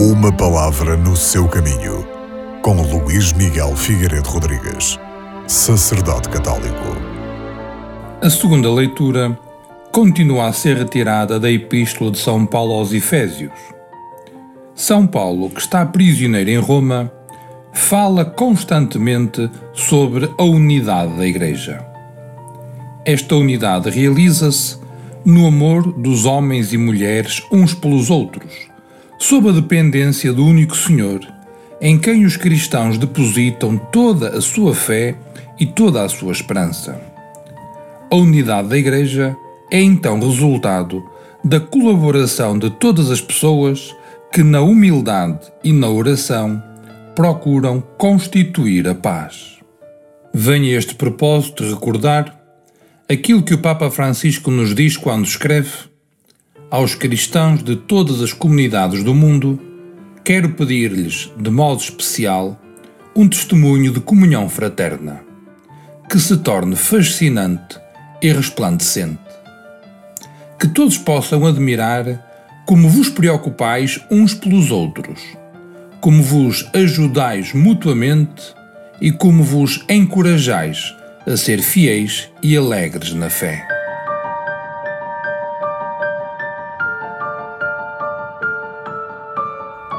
Uma palavra no seu caminho, com Luís Miguel Figueiredo Rodrigues, sacerdote católico. A segunda leitura continua a ser retirada da Epístola de São Paulo aos Efésios. São Paulo, que está prisioneiro em Roma, fala constantemente sobre a unidade da Igreja. Esta unidade realiza-se no amor dos homens e mulheres uns pelos outros, sob a dependência do único Senhor, em quem os cristãos depositam toda a sua fé e toda a sua esperança. A unidade da Igreja é então resultado da colaboração de todas as pessoas que, na humildade e na oração, procuram constituir a paz. Venha este propósito recordar aquilo que o Papa Francisco nos diz quando escreve: Aos cristãos de todas as comunidades do mundo, quero pedir-lhes, de modo especial, um testemunho de comunhão fraterna, que se torne fascinante e resplandecente. Que todos possam admirar como vos preocupais uns pelos outros, como vos ajudais mutuamente e como vos encorajais a ser fiéis e alegres na fé.